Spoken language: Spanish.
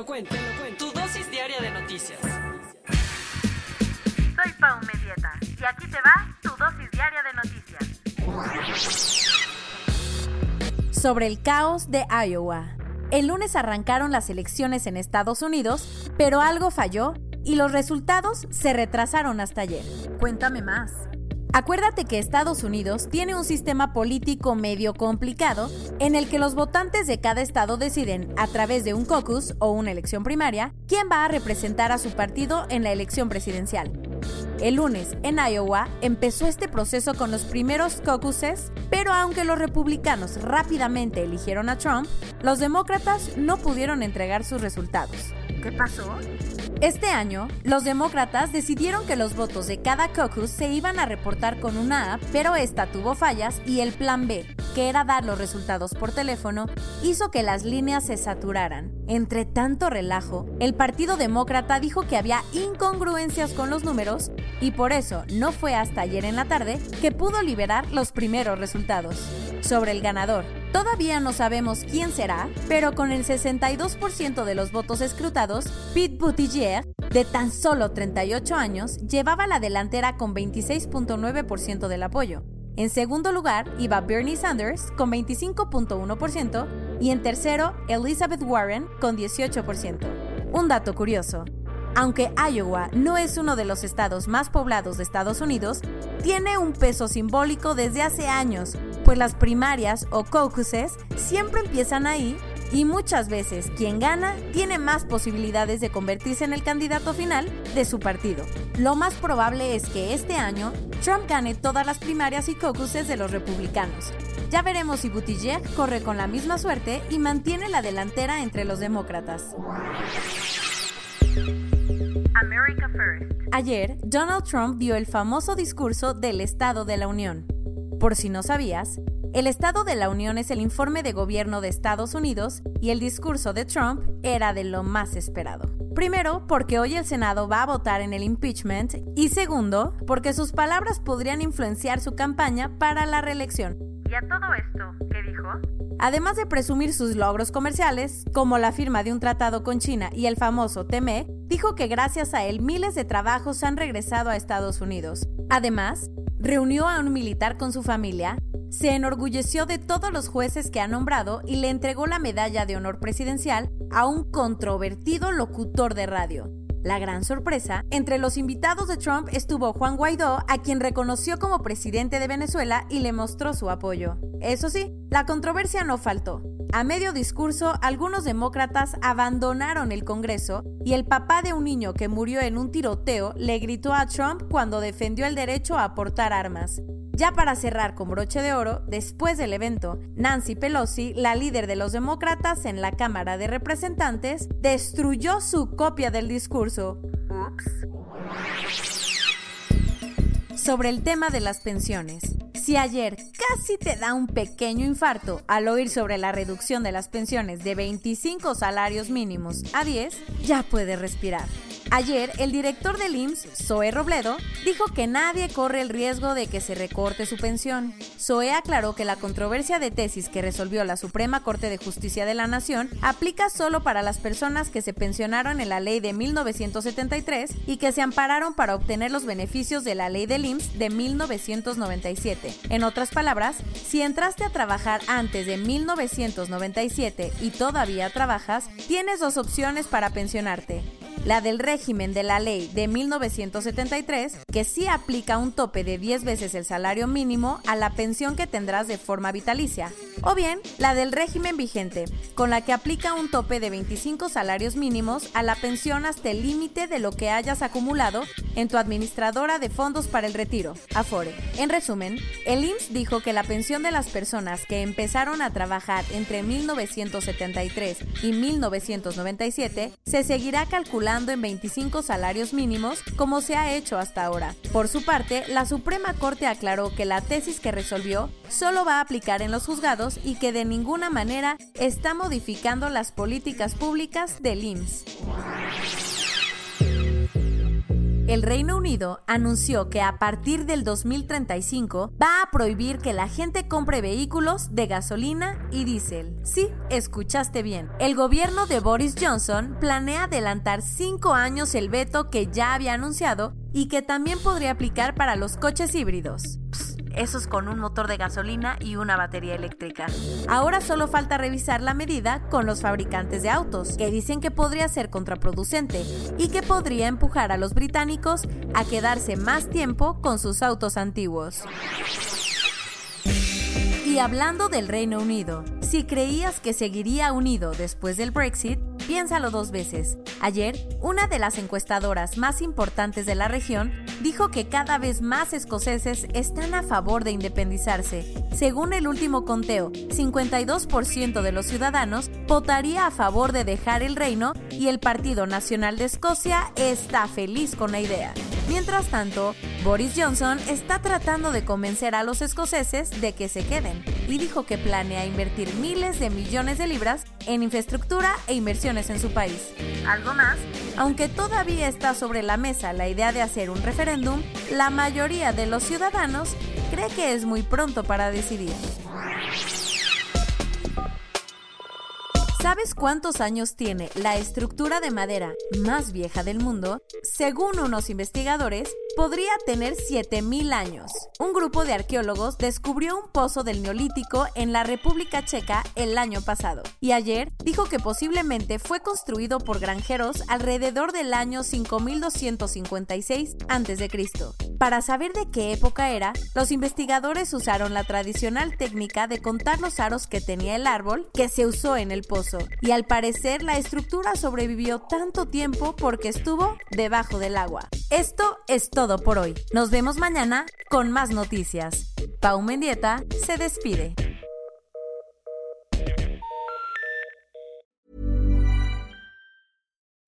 Lo cuento. Tu dosis diaria de noticias. Soy Pau Medieta y aquí te va tu dosis diaria de noticias. Sobre el caos de Iowa. El lunes arrancaron las elecciones en Estados Unidos, pero algo falló y los resultados se retrasaron hasta ayer. Cuéntame más. Acuérdate que Estados Unidos tiene un sistema político medio complicado en el que los votantes de cada estado deciden, a través de un caucus o una elección primaria, quién va a representar a su partido en la elección presidencial. El lunes, en Iowa, empezó este proceso con los primeros caucuses, pero aunque los republicanos rápidamente eligieron a Trump, los demócratas no pudieron entregar sus resultados. ¿Qué pasó? Este año, los demócratas decidieron que los votos de cada caucus se iban a reportar con una app, pero esta tuvo fallas y el plan B, que era dar los resultados por teléfono, hizo que las líneas se saturaran. Entre tanto relajo, el Partido Demócrata dijo que había incongruencias con los números y por eso no fue hasta ayer en la tarde que pudo liberar los primeros resultados. Sobre el ganador, Todavía no sabemos quién será, pero con el 62% de los votos escrutados, Pete Buttigieg, de tan solo 38 años, llevaba la delantera con 26.9% del apoyo. En segundo lugar iba Bernie Sanders con 25.1% y en tercero Elizabeth Warren con 18%. Un dato curioso. Aunque Iowa no es uno de los estados más poblados de Estados Unidos, tiene un peso simbólico desde hace años, pues las primarias o caucuses siempre empiezan ahí y muchas veces quien gana tiene más posibilidades de convertirse en el candidato final de su partido. Lo más probable es que este año Trump gane todas las primarias y caucuses de los republicanos. Ya veremos si Buttigieg corre con la misma suerte y mantiene la delantera entre los demócratas. America First. Ayer, Donald Trump dio el famoso discurso del Estado de la Unión. Por si no sabías, el Estado de la Unión es el informe de gobierno de Estados Unidos y el discurso de Trump era de lo más esperado. Primero, porque hoy el Senado va a votar en el impeachment y segundo, porque sus palabras podrían influenciar su campaña para la reelección. ¿Y a todo esto qué dijo? Además de presumir sus logros comerciales, como la firma de un tratado con China y el famoso TME, dijo que gracias a él miles de trabajos han regresado a Estados Unidos. Además, reunió a un militar con su familia, se enorgulleció de todos los jueces que ha nombrado y le entregó la medalla de honor presidencial a un controvertido locutor de radio. La gran sorpresa, entre los invitados de Trump estuvo Juan Guaidó, a quien reconoció como presidente de Venezuela y le mostró su apoyo. Eso sí, la controversia no faltó. A medio discurso, algunos demócratas abandonaron el Congreso y el papá de un niño que murió en un tiroteo le gritó a Trump cuando defendió el derecho a portar armas. Ya para cerrar con broche de oro, después del evento, Nancy Pelosi, la líder de los demócratas en la Cámara de Representantes, destruyó su copia del discurso. Sobre el tema de las pensiones. Si ayer casi te da un pequeño infarto al oír sobre la reducción de las pensiones de 25 salarios mínimos a 10, ya puedes respirar. Ayer, el director del IMSS, Zoe Robledo, dijo que nadie corre el riesgo de que se recorte su pensión. Zoe aclaró que la controversia de tesis que resolvió la Suprema Corte de Justicia de la Nación aplica solo para las personas que se pensionaron en la ley de 1973 y que se ampararon para obtener los beneficios de la ley del IMSS de 1997. En otras palabras, si entraste a trabajar antes de 1997 y todavía trabajas, tienes dos opciones para pensionarte la del régimen de la ley de 1973, que sí aplica un tope de 10 veces el salario mínimo a la pensión que tendrás de forma vitalicia, o bien la del régimen vigente, con la que aplica un tope de 25 salarios mínimos a la pensión hasta el límite de lo que hayas acumulado en tu administradora de fondos para el retiro, Afore. En resumen, el IMSS dijo que la pensión de las personas que empezaron a trabajar entre 1973 y 1997 se seguirá calculando en 25 salarios mínimos como se ha hecho hasta ahora. Por su parte, la Suprema Corte aclaró que la tesis que resolvió solo va a aplicar en los juzgados y que de ninguna manera está modificando las políticas públicas del IMSS. El Reino Unido anunció que a partir del 2035 va a prohibir que la gente compre vehículos de gasolina y diésel. Sí, escuchaste bien. El gobierno de Boris Johnson planea adelantar cinco años el veto que ya había anunciado y que también podría aplicar para los coches híbridos esos con un motor de gasolina y una batería eléctrica. Ahora solo falta revisar la medida con los fabricantes de autos, que dicen que podría ser contraproducente y que podría empujar a los británicos a quedarse más tiempo con sus autos antiguos. Y hablando del Reino Unido, si creías que seguiría unido después del Brexit, piénsalo dos veces. Ayer, una de las encuestadoras más importantes de la región dijo que cada vez más escoceses están a favor de independizarse. Según el último conteo, 52% de los ciudadanos votaría a favor de dejar el reino y el Partido Nacional de Escocia está feliz con la idea. Mientras tanto, Boris Johnson está tratando de convencer a los escoceses de que se queden y dijo que planea invertir miles de millones de libras en infraestructura e inversiones en su país. Algo más, aunque todavía está sobre la mesa la idea de hacer un referéndum, la mayoría de los ciudadanos cree que es muy pronto para decidir. ¿Sabes cuántos años tiene la estructura de madera más vieja del mundo? Según unos investigadores, podría tener 7000 años. Un grupo de arqueólogos descubrió un pozo del Neolítico en la República Checa el año pasado y ayer dijo que posiblemente fue construido por granjeros alrededor del año 5256 a.C. Para saber de qué época era, los investigadores usaron la tradicional técnica de contar los aros que tenía el árbol que se usó en el pozo y al parecer la estructura sobrevivió tanto tiempo porque estuvo debajo del agua. Esto es todo por hoy. Nos vemos mañana con más noticias. Pau Mendieta se despide.